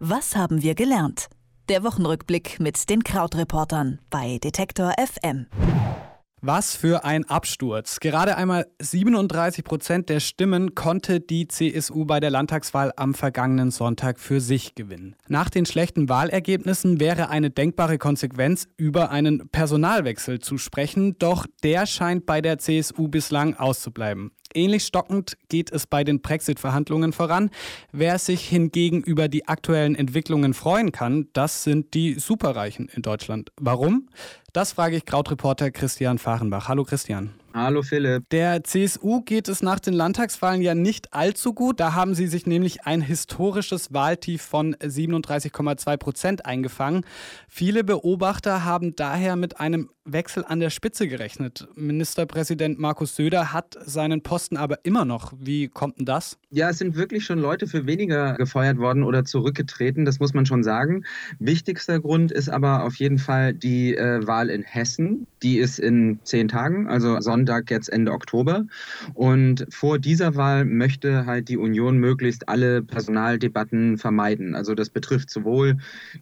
Was haben wir gelernt? Der Wochenrückblick mit den Krautreportern bei Detektor FM. Was für ein Absturz. Gerade einmal 37 Prozent der Stimmen konnte die CSU bei der Landtagswahl am vergangenen Sonntag für sich gewinnen. Nach den schlechten Wahlergebnissen wäre eine denkbare Konsequenz, über einen Personalwechsel zu sprechen, doch der scheint bei der CSU bislang auszubleiben. Ähnlich stockend geht es bei den Brexit-Verhandlungen voran. Wer sich hingegen über die aktuellen Entwicklungen freuen kann, das sind die Superreichen in Deutschland. Warum? Das frage ich Krautreporter Christian Fahrenbach. Hallo Christian. Hallo Philipp. Der CSU geht es nach den Landtagswahlen ja nicht allzu gut. Da haben sie sich nämlich ein historisches Wahltief von 37,2 Prozent eingefangen. Viele Beobachter haben daher mit einem Wechsel an der Spitze gerechnet. Ministerpräsident Markus Söder hat seinen Posten aber immer noch. Wie kommt denn das? Ja, es sind wirklich schon Leute für weniger gefeuert worden oder zurückgetreten, das muss man schon sagen. Wichtigster Grund ist aber auf jeden Fall die äh, Wahl in Hessen. Die ist in zehn Tagen, also Sonntag jetzt Ende Oktober. Und vor dieser Wahl möchte halt die Union möglichst alle Personaldebatten vermeiden. Also das betrifft sowohl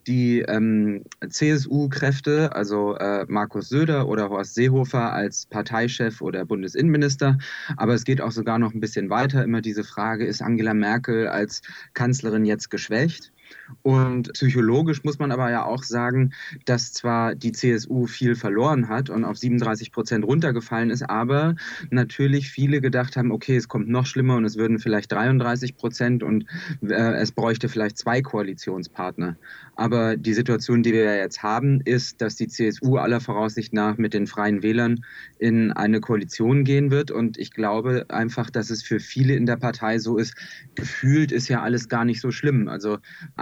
die ähm, CSU-Kräfte, also äh, Markus Söder oder Horst Seehofer als Parteichef oder Bundesinnenminister, aber es geht auch sogar noch ein bisschen weiter. Immer diese Frage, ist Angela Merkel als Kanzlerin jetzt geschwächt? Und psychologisch muss man aber ja auch sagen, dass zwar die CSU viel verloren hat und auf 37 Prozent runtergefallen ist, aber natürlich viele gedacht haben, okay, es kommt noch schlimmer und es würden vielleicht 33 Prozent und äh, es bräuchte vielleicht zwei Koalitionspartner. Aber die Situation, die wir ja jetzt haben, ist, dass die CSU aller Voraussicht nach mit den Freien Wählern in eine Koalition gehen wird. Und ich glaube einfach, dass es für viele in der Partei so ist, gefühlt ist ja alles gar nicht so schlimm. Also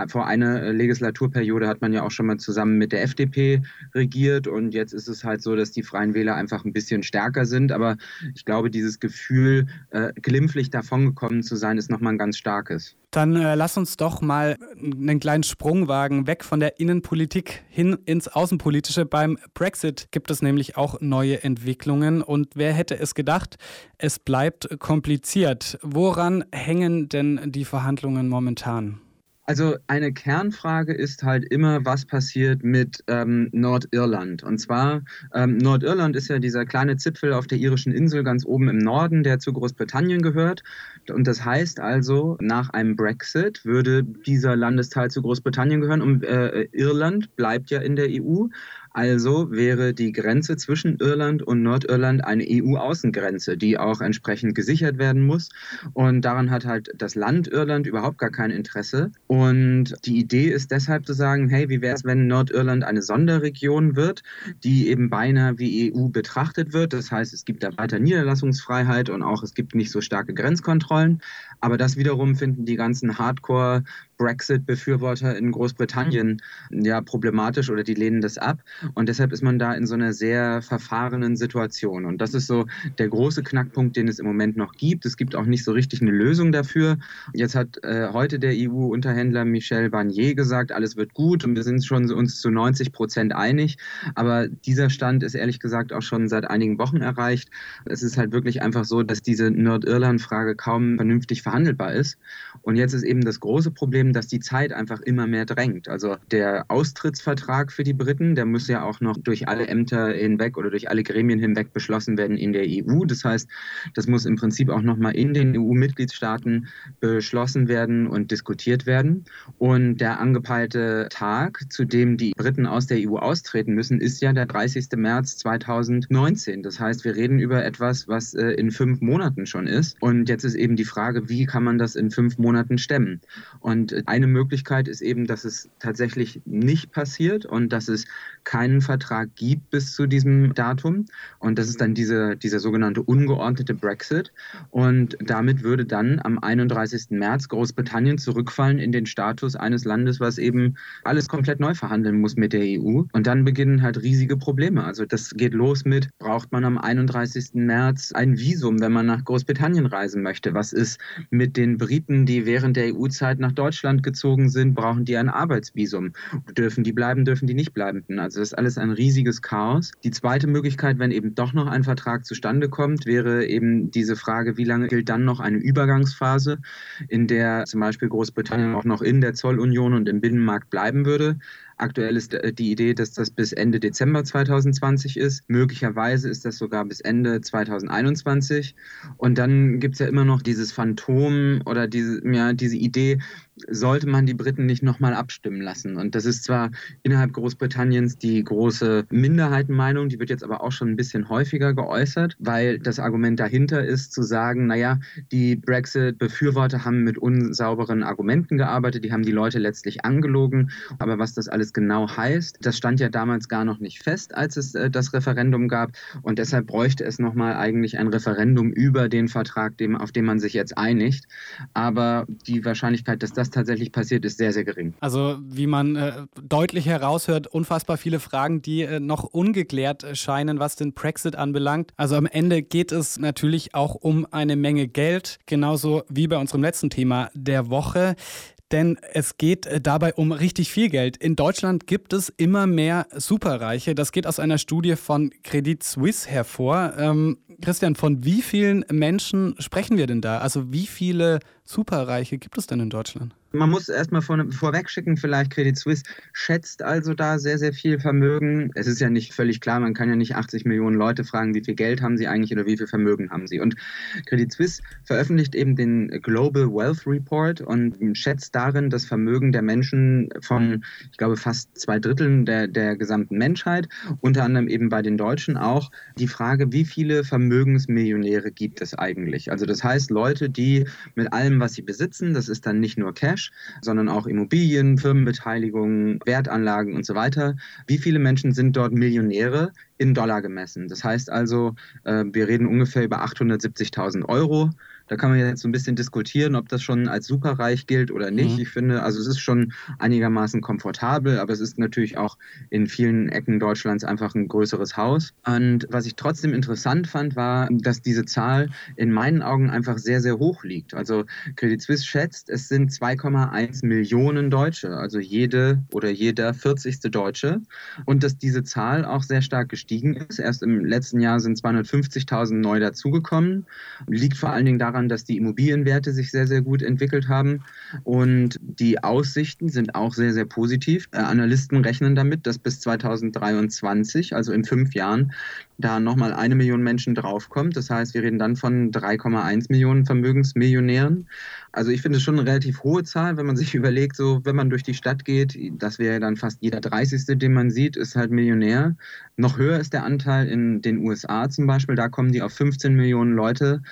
vor einer äh, Legislaturperiode hat man ja auch schon mal zusammen mit der FDP regiert und jetzt ist es halt so, dass die Freien Wähler einfach ein bisschen stärker sind. Aber ich glaube, dieses Gefühl, äh, glimpflich davongekommen zu sein, ist nochmal ein ganz starkes. Dann äh, lass uns doch mal einen kleinen Sprung wagen, weg von der Innenpolitik hin ins Außenpolitische. Beim Brexit gibt es nämlich auch neue Entwicklungen und wer hätte es gedacht, es bleibt kompliziert. Woran hängen denn die Verhandlungen momentan? Also eine Kernfrage ist halt immer, was passiert mit ähm, Nordirland. Und zwar, ähm, Nordirland ist ja dieser kleine Zipfel auf der irischen Insel ganz oben im Norden, der zu Großbritannien gehört. Und das heißt also, nach einem Brexit würde dieser Landesteil zu Großbritannien gehören und äh, Irland bleibt ja in der EU. Also wäre die Grenze zwischen Irland und Nordirland eine EU-Außengrenze, die auch entsprechend gesichert werden muss. Und daran hat halt das Land Irland überhaupt gar kein Interesse. Und die Idee ist deshalb zu sagen, hey, wie wäre es, wenn Nordirland eine Sonderregion wird, die eben beinahe wie EU betrachtet wird. Das heißt, es gibt da weiter Niederlassungsfreiheit und auch es gibt nicht so starke Grenzkontrollen. Aber das wiederum finden die ganzen Hardcore Brexit-Befürworter in Großbritannien ja problematisch oder die lehnen das ab. Und deshalb ist man da in so einer sehr verfahrenen Situation. Und das ist so der große Knackpunkt, den es im Moment noch gibt. Es gibt auch nicht so richtig eine Lösung dafür. Jetzt hat äh, heute der EU-Unterhändler Michel Barnier gesagt, alles wird gut und wir sind schon uns zu 90 Prozent einig. Aber dieser Stand ist ehrlich gesagt auch schon seit einigen Wochen erreicht. Es ist halt wirklich einfach so, dass diese Nordirland-Frage kaum vernünftig verhandelbar ist. Und jetzt ist eben das große Problem, dass die Zeit einfach immer mehr drängt. Also der Austrittsvertrag für die Briten, der muss ja auch noch durch alle Ämter hinweg oder durch alle Gremien hinweg beschlossen werden in der EU. Das heißt, das muss im Prinzip auch nochmal in den EU-Mitgliedstaaten beschlossen werden und diskutiert werden. Und der angepeilte Tag, zu dem die Briten aus der EU austreten müssen, ist ja der 30. März 2019. Das heißt, wir reden über etwas, was äh, in fünf Monaten schon ist. Und jetzt ist eben die Frage, wie kann man das in fünf Monaten stemmen? Und eine Möglichkeit ist eben, dass es tatsächlich nicht passiert und dass es keinen Vertrag gibt bis zu diesem Datum. Und das ist dann diese, dieser sogenannte ungeordnete Brexit. Und damit würde dann am 31. März Großbritannien zurückfallen in den Status eines Landes, was eben alles komplett neu verhandeln muss mit der EU. Und dann beginnen halt riesige Probleme. Also das geht los mit, braucht man am 31. März ein Visum, wenn man nach Großbritannien reisen möchte? Was ist mit den Briten, die während der EU-Zeit nach Deutschland gezogen sind, brauchen die ein Arbeitsvisum. Dürfen die bleiben, dürfen die nicht bleiben. Also das ist alles ein riesiges Chaos. Die zweite Möglichkeit, wenn eben doch noch ein Vertrag zustande kommt, wäre eben diese Frage, wie lange gilt dann noch eine Übergangsphase, in der zum Beispiel Großbritannien auch noch in der Zollunion und im Binnenmarkt bleiben würde. Aktuell ist äh, die Idee, dass das bis Ende Dezember 2020 ist. Möglicherweise ist das sogar bis Ende 2021. Und dann gibt es ja immer noch dieses Phantom oder diese, ja, diese Idee, sollte man die Briten nicht nochmal abstimmen lassen. Und das ist zwar innerhalb Großbritanniens die große Minderheitenmeinung, die wird jetzt aber auch schon ein bisschen häufiger geäußert, weil das Argument dahinter ist zu sagen, naja, die Brexit-Befürworter haben mit unsauberen Argumenten gearbeitet, die haben die Leute letztlich angelogen. Aber was das alles genau heißt, das stand ja damals gar noch nicht fest, als es äh, das Referendum gab. Und deshalb bräuchte es nochmal eigentlich ein Referendum über den Vertrag, dem, auf den man sich jetzt einigt. Aber die Wahrscheinlichkeit, dass das das tatsächlich passiert, ist sehr, sehr gering. Also wie man äh, deutlich heraushört, unfassbar viele Fragen, die äh, noch ungeklärt scheinen, was den Brexit anbelangt. Also am Ende geht es natürlich auch um eine Menge Geld, genauso wie bei unserem letzten Thema der Woche denn es geht äh, dabei um richtig viel Geld. In Deutschland gibt es immer mehr Superreiche. Das geht aus einer Studie von Credit Suisse hervor. Ähm, Christian, von wie vielen Menschen sprechen wir denn da? Also wie viele Superreiche gibt es denn in Deutschland? Man muss erstmal vor, vorweg schicken, vielleicht Credit Suisse schätzt also da sehr, sehr viel Vermögen. Es ist ja nicht völlig klar, man kann ja nicht 80 Millionen Leute fragen, wie viel Geld haben sie eigentlich oder wie viel Vermögen haben sie. Und Credit Suisse veröffentlicht eben den Global Wealth Report und schätzt darin das Vermögen der Menschen von, ich glaube, fast zwei Dritteln der, der gesamten Menschheit, unter anderem eben bei den Deutschen auch die Frage, wie viele Vermögensmillionäre gibt es eigentlich? Also das heißt, Leute, die mit allem, was sie besitzen, das ist dann nicht nur Cash, sondern auch Immobilien, Firmenbeteiligungen, Wertanlagen und so weiter. Wie viele Menschen sind dort Millionäre in Dollar gemessen? Das heißt also, äh, wir reden ungefähr über 870.000 Euro. Da kann man jetzt so ein bisschen diskutieren, ob das schon als superreich gilt oder nicht. Mhm. Ich finde, also es ist schon einigermaßen komfortabel, aber es ist natürlich auch in vielen Ecken Deutschlands einfach ein größeres Haus. Und was ich trotzdem interessant fand, war, dass diese Zahl in meinen Augen einfach sehr, sehr hoch liegt. Also Credit Suisse schätzt, es sind 2,1 Millionen Deutsche, also jede oder jeder 40. Deutsche. Und dass diese Zahl auch sehr stark gestiegen ist. Erst im letzten Jahr sind 250.000 neu dazugekommen. Liegt vor allen Dingen daran, daran, dass die Immobilienwerte sich sehr, sehr gut entwickelt haben und die Aussichten sind auch sehr, sehr positiv. Äh, Analysten rechnen damit, dass bis 2023, also in fünf Jahren, da nochmal eine Million Menschen draufkommt. Das heißt, wir reden dann von 3,1 Millionen Vermögensmillionären. Also ich finde es schon eine relativ hohe Zahl, wenn man sich überlegt, so wenn man durch die Stadt geht, das wäre dann fast jeder 30. den man sieht, ist halt Millionär. Noch höher ist der Anteil in den USA zum Beispiel. Da kommen die auf 15 Millionen Leute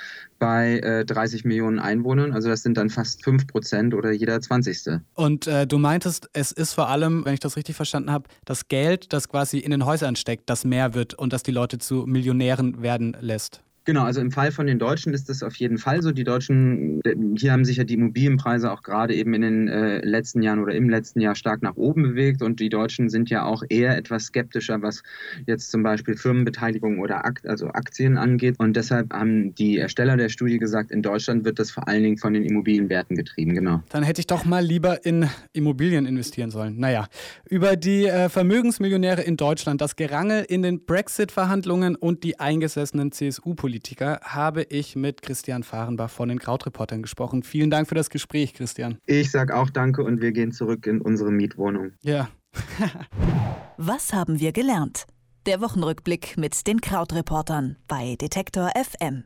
bei äh, 30 Millionen Einwohnern. Also das sind dann fast 5 Prozent oder jeder 20. Und äh, du meintest, es ist vor allem, wenn ich das richtig verstanden habe, das Geld, das quasi in den Häusern steckt, das mehr wird und das die Leute zu Millionären werden lässt. Genau, also im Fall von den Deutschen ist das auf jeden Fall so. Die Deutschen, hier haben sich ja die Immobilienpreise auch gerade eben in den äh, letzten Jahren oder im letzten Jahr stark nach oben bewegt und die Deutschen sind ja auch eher etwas skeptischer, was jetzt zum Beispiel Firmenbeteiligung oder Akt, also Aktien angeht. Und deshalb haben die Ersteller der Studie gesagt, in Deutschland wird das vor allen Dingen von den Immobilienwerten getrieben, genau. Dann hätte ich doch mal lieber in Immobilien investieren sollen. Naja, über die äh, Vermögensmillionäre in Deutschland, das Gerangel in den Brexit-Verhandlungen und die eingesessenen CSU-Politiker Politiker habe ich mit Christian Fahrenbach von den Krautreportern gesprochen. Vielen Dank für das Gespräch, Christian. Ich sage auch danke und wir gehen zurück in unsere Mietwohnung. Ja. Was haben wir gelernt? Der Wochenrückblick mit den Krautreportern bei Detektor FM.